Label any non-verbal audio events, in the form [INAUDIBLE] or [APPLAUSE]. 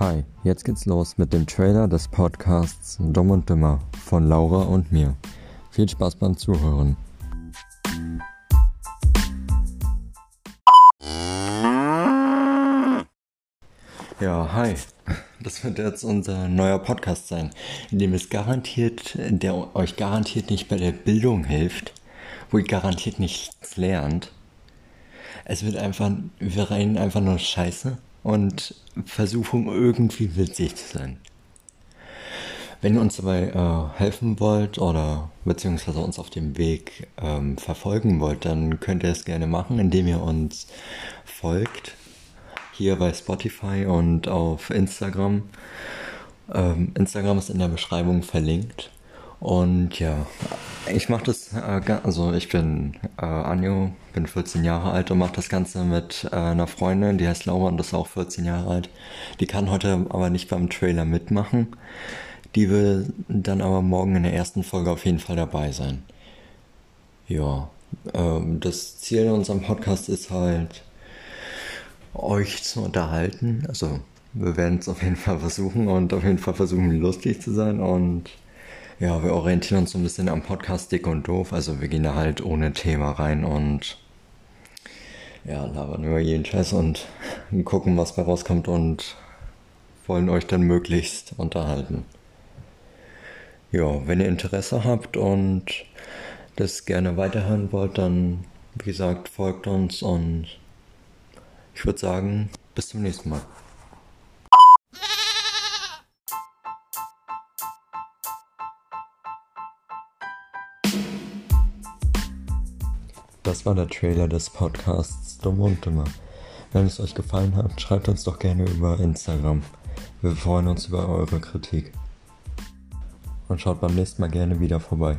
Hi, jetzt geht's los mit dem Trailer des Podcasts Dumm und Dümmer von Laura und mir. Viel Spaß beim Zuhören. Ja, hi. Das wird jetzt unser neuer Podcast sein, in dem es garantiert, der euch garantiert nicht bei der Bildung hilft, wo ihr garantiert nichts lernt. Es wird einfach, wir reden einfach nur Scheiße und versuchen irgendwie witzig zu sein. Wenn ihr uns dabei äh, helfen wollt oder beziehungsweise uns auf dem Weg ähm, verfolgen wollt, dann könnt ihr es gerne machen, indem ihr uns folgt hier bei Spotify und auf Instagram. Ähm, Instagram ist in der Beschreibung verlinkt. Und ja, ich mache das, äh, also ich bin äh, Anjo, bin 14 Jahre alt und mache das Ganze mit äh, einer Freundin, die heißt Laura und ist auch 14 Jahre alt. Die kann heute aber nicht beim Trailer mitmachen. Die will dann aber morgen in der ersten Folge auf jeden Fall dabei sein. Ja, ähm, das Ziel in unserem Podcast ist halt, euch zu unterhalten. Also wir werden es auf jeden Fall versuchen und auf jeden Fall versuchen, lustig zu sein. Und ja, wir orientieren uns so ein bisschen am Podcast Dick und Doof. Also wir gehen da halt ohne Thema rein und ja, labern über jeden Scheiß und [LAUGHS] gucken, was bei rauskommt und wollen euch dann möglichst unterhalten. Ja, wenn ihr Interesse habt und das gerne weiterhören wollt, dann wie gesagt, folgt uns und ich würde sagen, bis zum nächsten Mal. Das war der Trailer des Podcasts Dumm und Dümmer. Wenn es euch gefallen hat, schreibt uns doch gerne über Instagram. Wir freuen uns über eure Kritik. Und schaut beim nächsten Mal gerne wieder vorbei.